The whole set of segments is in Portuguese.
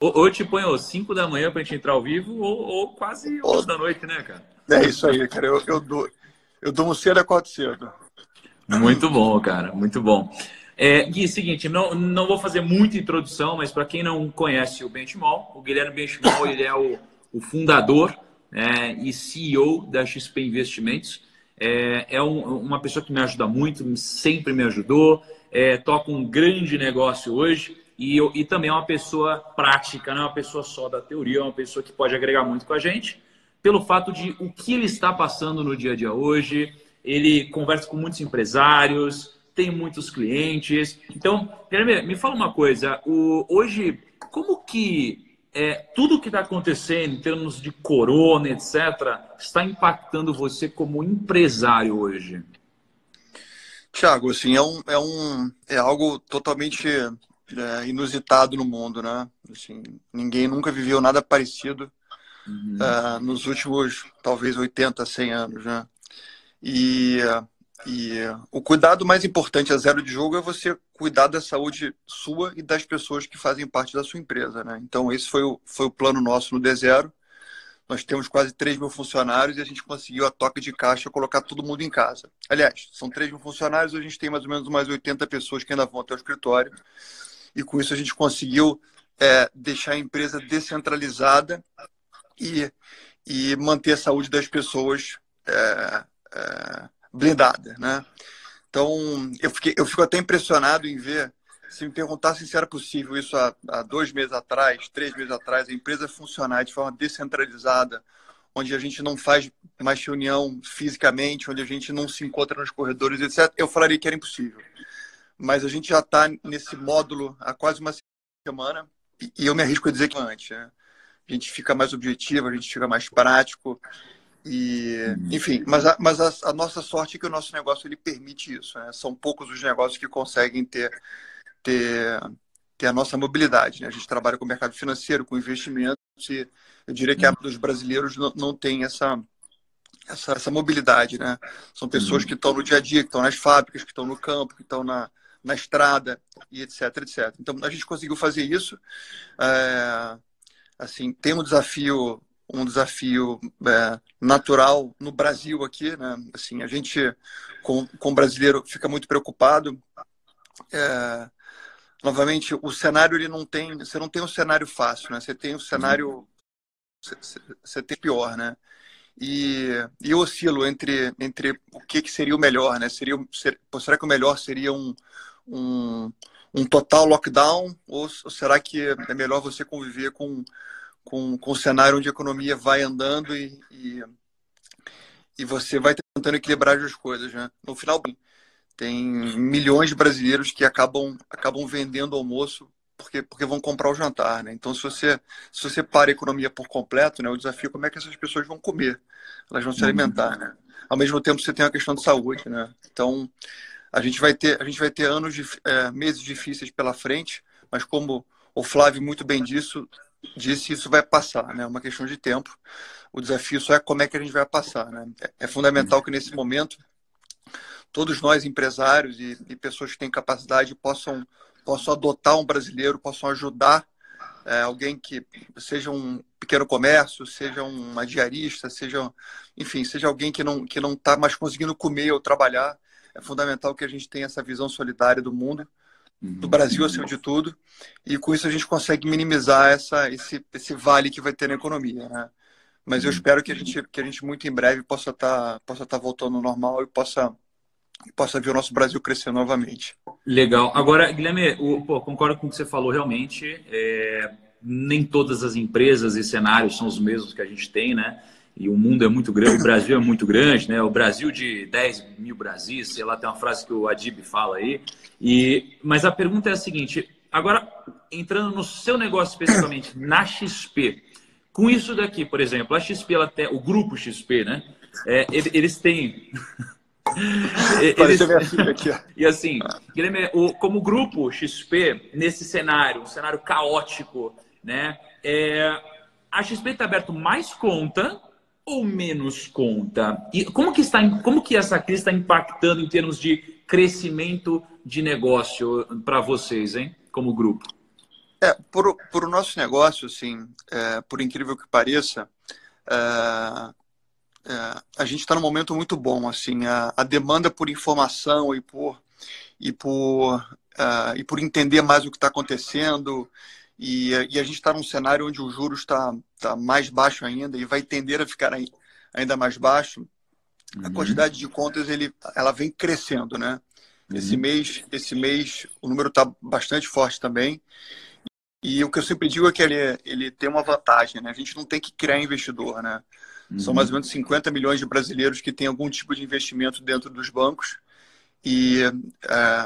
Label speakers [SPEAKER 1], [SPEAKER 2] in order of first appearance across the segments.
[SPEAKER 1] Ou, ou te põe 5 da manhã pra gente entrar ao vivo, ou, ou quase 11 da noite, né, cara?
[SPEAKER 2] É isso aí, cara. Eu, eu, dou, eu dou um cedo a quatro cedo.
[SPEAKER 1] Muito bom, cara. Muito bom. É, Gui, seguinte, não, não vou fazer muita introdução, mas para quem não conhece o Benchmall, o Guilherme Benchmall ele é o, o fundador é, e CEO da XP Investimentos. É, é um, uma pessoa que me ajuda muito, sempre me ajudou, é, toca um grande negócio hoje e, e também é uma pessoa prática, não é uma pessoa só da teoria, é uma pessoa que pode agregar muito com a gente, pelo fato de o que ele está passando no dia a dia hoje. Ele conversa com muitos empresários, tem muitos clientes. Então, Guilherme, me fala uma coisa. O, hoje, como que é, tudo que está acontecendo em termos de corona, etc., está impactando você como empresário hoje?
[SPEAKER 2] Tiago, assim, é, um, é, um, é algo totalmente é, inusitado no mundo, né? Assim, ninguém nunca viveu nada parecido uhum. uh, nos últimos, talvez, 80, 100 anos, né? E, e o cuidado mais importante a zero de jogo é você cuidar da saúde sua e das pessoas que fazem parte da sua empresa, né? Então, esse foi o, foi o plano nosso no D0. Nós temos quase 3 mil funcionários e a gente conseguiu a toque de caixa colocar todo mundo em casa. Aliás, são 3 mil funcionários, a gente tem mais ou menos umas 80 pessoas que ainda vão até o escritório e com isso a gente conseguiu é, deixar a empresa descentralizada e, e manter a saúde das pessoas é, é, blindada, né? Então, eu, fiquei, eu fico até impressionado em ver, se me perguntassem se era possível isso há, há dois meses atrás, três meses atrás, a empresa funcionar de forma descentralizada, onde a gente não faz mais reunião fisicamente, onde a gente não se encontra nos corredores, etc., eu falaria que era impossível mas a gente já está nesse módulo há quase uma semana e eu me arrisco a dizer que antes. Né? A gente fica mais objetivo, a gente fica mais prático. E, uhum. enfim, mas, a, mas a, a, nossa sorte é que o nosso negócio ele permite isso. Né? São poucos os negócios que conseguem ter, ter, ter a nossa mobilidade. Né? A gente trabalha com o mercado financeiro, com investimentos, e eu diria que a dos brasileiros não, não tem essa, essa, essa mobilidade. Né? São pessoas uhum. que estão no dia a dia, que estão nas fábricas, que estão no campo, que estão na, na estrada e etc, etc. Então a gente conseguiu fazer isso. É, assim, tem um desafio um desafio é, natural no Brasil aqui, né? Assim, a gente com, com brasileiro fica muito preocupado. É, novamente, o cenário ele não tem, você não tem um cenário fácil, né? Você tem um cenário, você, você tem pior, né? E, e eu oscilo entre, entre o que, que seria o melhor, né? Seria, ser, será que o melhor seria um, um, um total lockdown ou, ou, será que é melhor você conviver com, com, com um cenário onde a economia vai andando e, e, e você vai tentando equilibrar as coisas, né? No final, tem milhões de brasileiros que acabam, acabam vendendo almoço porque, porque vão comprar o jantar, né? Então, se você, se você para a economia por completo, né, o desafio é como é que essas pessoas vão comer, elas vão se alimentar, né? Ao mesmo tempo, você tem a questão de saúde, né? Então, a gente vai ter, a gente vai ter anos, de, é, meses difíceis pela frente, mas como o Flávio muito bem disso, disse, isso vai passar, né? É uma questão de tempo. O desafio só é como é que a gente vai passar, né? É, é fundamental que nesse momento todos nós empresários e, e, pessoas que têm capacidade possam possam adotar um brasileiro, possam ajudar é, alguém que seja um pequeno comércio, seja uma diarista, seja, enfim, seja alguém que não que não está mais conseguindo comer ou trabalhar é fundamental que a gente tenha essa visão solidária do mundo, do uhum. Brasil acima de tudo, e com isso a gente consegue minimizar essa, esse, esse vale que vai ter na economia. Né? Mas eu uhum. espero que a gente, que a gente muito em breve possa estar tá, possa tá voltando ao normal e possa, possa ver o nosso Brasil crescer novamente.
[SPEAKER 1] Legal. Agora, Guilherme, o, pô, concordo com o que você falou realmente. É, nem todas as empresas e cenários são os mesmos que a gente tem, né? E o mundo é muito grande, o Brasil é muito grande, né? O Brasil de 10 mil Brasis, sei lá, tem uma frase que o Adib fala aí. E, mas a pergunta é a seguinte: agora, entrando no seu negócio especificamente, na XP, com isso daqui, por exemplo, a XP, ela tem, o grupo XP, né? É, eles têm. eles... aqui, e assim, Guilherme, como grupo XP, nesse cenário, um cenário caótico, né? É, a XP está aberto mais conta ou menos conta? E como que está, como que essa crise está impactando em termos de crescimento de negócio para vocês, hein, como grupo?
[SPEAKER 2] É, por, por o nosso negócio, assim, é, por incrível que pareça, é, é, a gente está num momento muito bom, assim, a, a, demanda por informação e por e por uh, e por entender mais o que está acontecendo e, e, a gente está num cenário onde o juros está tá mais baixo ainda e vai tender a ficar ainda mais baixo. Uhum. A quantidade de contas ele, ela vem crescendo, né? Uhum. Esse mês, esse mês o número está bastante forte também. E o que eu sempre digo é que ele, ele tem uma vantagem, né? A gente não tem que criar investidor, né? Uhum. São mais ou menos 50 milhões de brasileiros que têm algum tipo de investimento dentro dos bancos. E uh,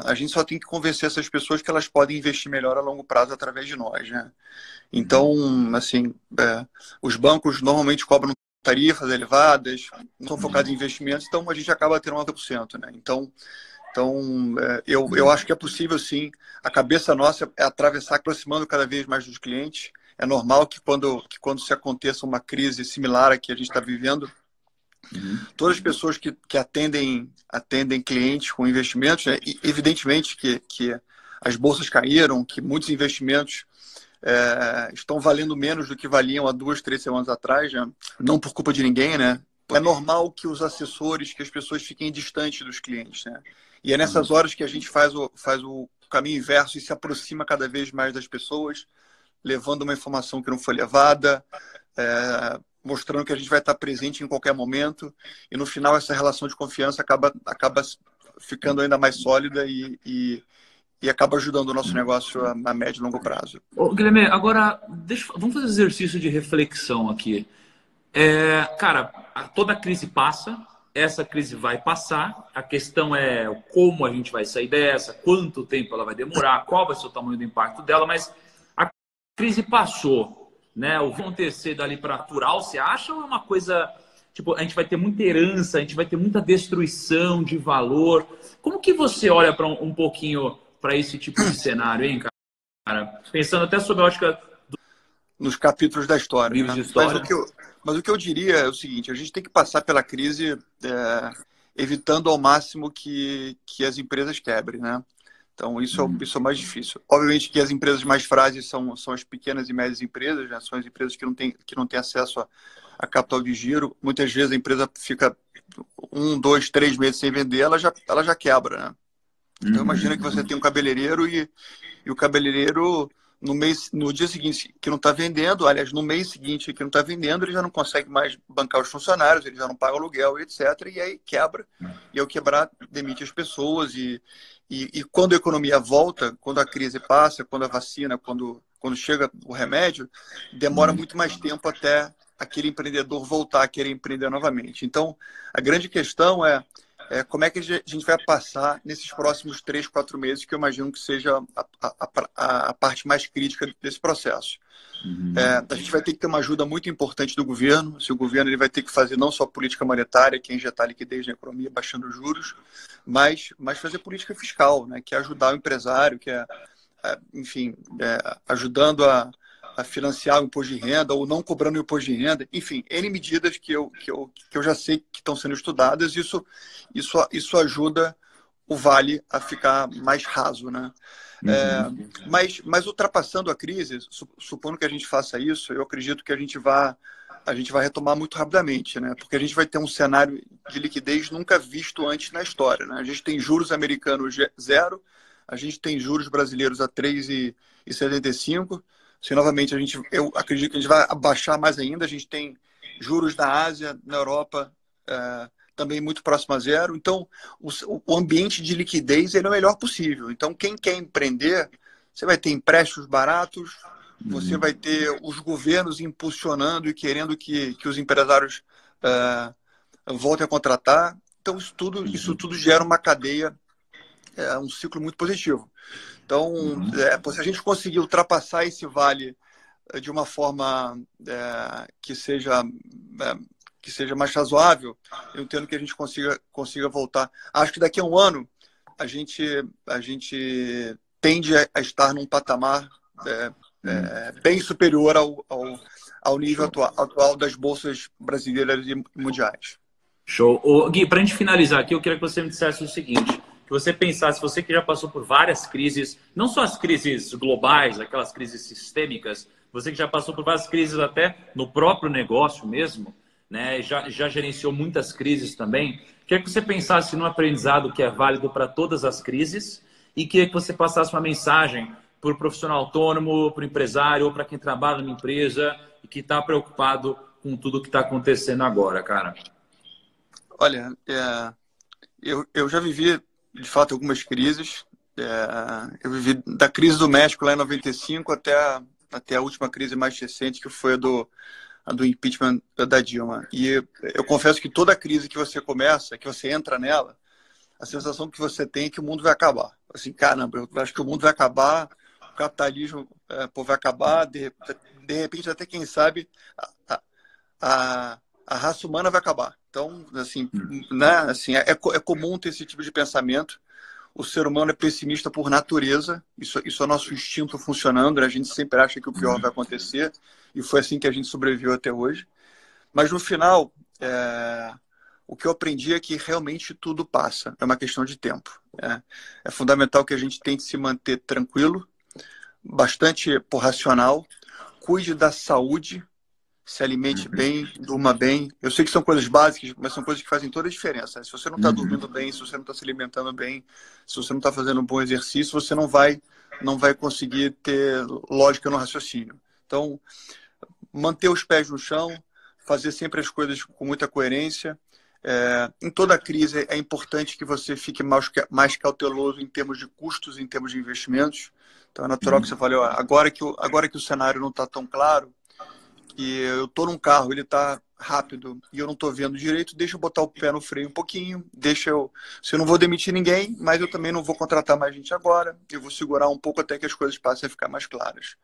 [SPEAKER 2] a gente só tem que convencer essas pessoas que elas podem investir melhor a longo prazo através de nós, né? Então, assim, uh, os bancos normalmente cobram tarifas elevadas, não são focados em investimentos, então a gente acaba tendo 90%, né? Então, então uh, eu, eu acho que é possível, sim. A cabeça nossa é atravessar, aproximando cada vez mais dos clientes. É normal que quando, que quando se aconteça uma crise similar à que a gente está vivendo, Uhum. Todas as pessoas que, que atendem, atendem clientes com investimentos, né? evidentemente que, que as bolsas caíram, que muitos investimentos é, estão valendo menos do que valiam há duas, três semanas atrás, né? não por culpa de ninguém, né? É normal que os assessores, que as pessoas fiquem distantes dos clientes, né? E é nessas uhum. horas que a gente faz o, faz o caminho inverso e se aproxima cada vez mais das pessoas, levando uma informação que não foi levada, é, mostrando que a gente vai estar presente em qualquer momento e no final essa relação de confiança acaba, acaba ficando ainda mais sólida e, e, e acaba ajudando o nosso negócio a, a médio e longo prazo.
[SPEAKER 1] Ô, Guilherme, agora deixa, vamos fazer um exercício de reflexão aqui. É, cara, toda crise passa, essa crise vai passar, a questão é como a gente vai sair dessa, quanto tempo ela vai demorar, qual vai ser o tamanho do impacto dela, mas a crise passou né? O acontecer dali para natural, você acha ou é uma coisa tipo a gente vai ter muita herança, a gente vai ter muita destruição de valor? Como que você olha para um, um, pouquinho para esse tipo de cenário, hein, cara? Pensando até sobre a ótica do...
[SPEAKER 2] nos capítulos da história.
[SPEAKER 1] Né? história.
[SPEAKER 2] Mas o, que eu, mas o que eu diria é o seguinte: a gente tem que passar pela crise é, evitando ao máximo que, que as empresas quebrem, né? Então, isso é, uhum. isso é mais difícil. Obviamente que as empresas mais frágeis são, são as pequenas e médias empresas, né? são as empresas que não têm, que não têm acesso a, a capital de giro. Muitas vezes a empresa fica um, dois, três meses sem vender, ela já, ela já quebra. Né? Então, uhum. imagina que você tem um cabeleireiro e, e o cabeleireiro, no, mês, no dia seguinte que não está vendendo, aliás, no mês seguinte que não está vendendo, ele já não consegue mais bancar os funcionários, ele já não paga aluguel, etc. E aí quebra. E ao quebrar, demite as pessoas e e, e, quando a economia volta, quando a crise passa, quando a vacina, quando, quando chega o remédio, demora uhum. muito mais tempo até aquele empreendedor voltar a querer empreender novamente. Então, a grande questão é, é como é que a gente vai passar nesses próximos três, quatro meses, que eu imagino que seja a, a, a, a parte mais crítica desse processo. Uhum. É, a gente vai ter que ter uma ajuda muito importante do governo. Se o governo ele vai ter que fazer não só política monetária, que é injetar liquidez na economia, baixando os juros, mas, mas fazer política fiscal, né, que é ajudar o empresário, que é, é enfim, é, ajudando a, a financiar o imposto de renda ou não cobrando o imposto de renda. Enfim, N medidas que eu, que eu, que eu já sei que estão sendo estudadas. Isso, isso, isso ajuda o vale a ficar mais raso, né? Uhum. É, mas, mas ultrapassando a crise, supondo que a gente faça isso, eu acredito que a gente vai a gente vai retomar muito rapidamente, né? Porque a gente vai ter um cenário de liquidez nunca visto antes na história, né? A gente tem juros americanos zero, a gente tem juros brasileiros a 3,75. Se novamente a gente, eu acredito que a gente vai abaixar mais ainda, a gente tem juros na Ásia, na Europa, é, também muito próximo a zero. Então, o, o ambiente de liquidez ele é o melhor possível. Então, quem quer empreender, você vai ter empréstimos baratos, você uhum. vai ter os governos impulsionando e querendo que, que os empresários uh, voltem a contratar. Então, isso tudo, uhum. isso tudo gera uma cadeia, é, um ciclo muito positivo. Então, uhum. é, se a gente conseguir ultrapassar esse vale eh, de uma forma é, que seja é, que seja mais razoável, eu entendo que a gente consiga, consiga voltar. Acho que daqui a um ano a gente, a gente tende a estar num patamar é, bem superior ao, ao, ao nível atual, atual, das bolsas brasileiras e mundiais.
[SPEAKER 1] Show. Ô, Gui, para a gente finalizar aqui, eu queria que você me dissesse o seguinte. Que você pensasse, você que já passou por várias crises, não só as crises globais, aquelas crises sistêmicas, você que já passou por várias crises até no próprio negócio mesmo, né? já, já gerenciou muitas crises também. Queria que você pensasse num aprendizado que é válido para todas as crises e que você passasse uma mensagem para o profissional autônomo, para o empresário ou para quem trabalha numa empresa e que está preocupado com tudo que está acontecendo agora, cara.
[SPEAKER 2] Olha, é, eu, eu já vivi, de fato, algumas crises. É, eu vivi da crise do México lá em 95 até a, até a última crise mais recente, que foi a do, a do impeachment da Dilma. E eu confesso que toda crise que você começa, que você entra nela, a sensação que você tem é que o mundo vai acabar. Assim, caramba, eu acho que o mundo vai acabar, o capitalismo é, pô, vai acabar, de, de repente, até quem sabe, a, a, a raça humana vai acabar. Então, assim, hum. né, assim é, é comum ter esse tipo de pensamento. O ser humano é pessimista por natureza, isso, isso é nosso instinto funcionando, né? a gente sempre acha que o pior vai acontecer, e foi assim que a gente sobreviveu até hoje. Mas no final, é, o que eu aprendi é que realmente tudo passa, é uma questão de tempo. É, é fundamental que a gente tente se manter tranquilo, bastante por racional, cuide da saúde, se alimente uhum. bem, durma bem. Eu sei que são coisas básicas, mas são coisas que fazem toda a diferença. Se você não está uhum. dormindo bem, se você não está se alimentando bem, se você não está fazendo um bom exercício, você não vai, não vai conseguir ter lógica no raciocínio. Então, manter os pés no chão, fazer sempre as coisas com muita coerência. É, em toda crise é importante que você fique mais, mais cauteloso em termos de custos, em termos de investimentos. Então é natural uhum. que você fale, ó, agora que o, agora que o cenário não está tão claro, e eu tô num carro, ele tá rápido e eu não tô vendo direito, deixa eu botar o pé no freio um pouquinho, deixa eu. Se eu não vou demitir ninguém, mas eu também não vou contratar mais gente agora, eu vou segurar um pouco até que as coisas passem a ficar mais claras.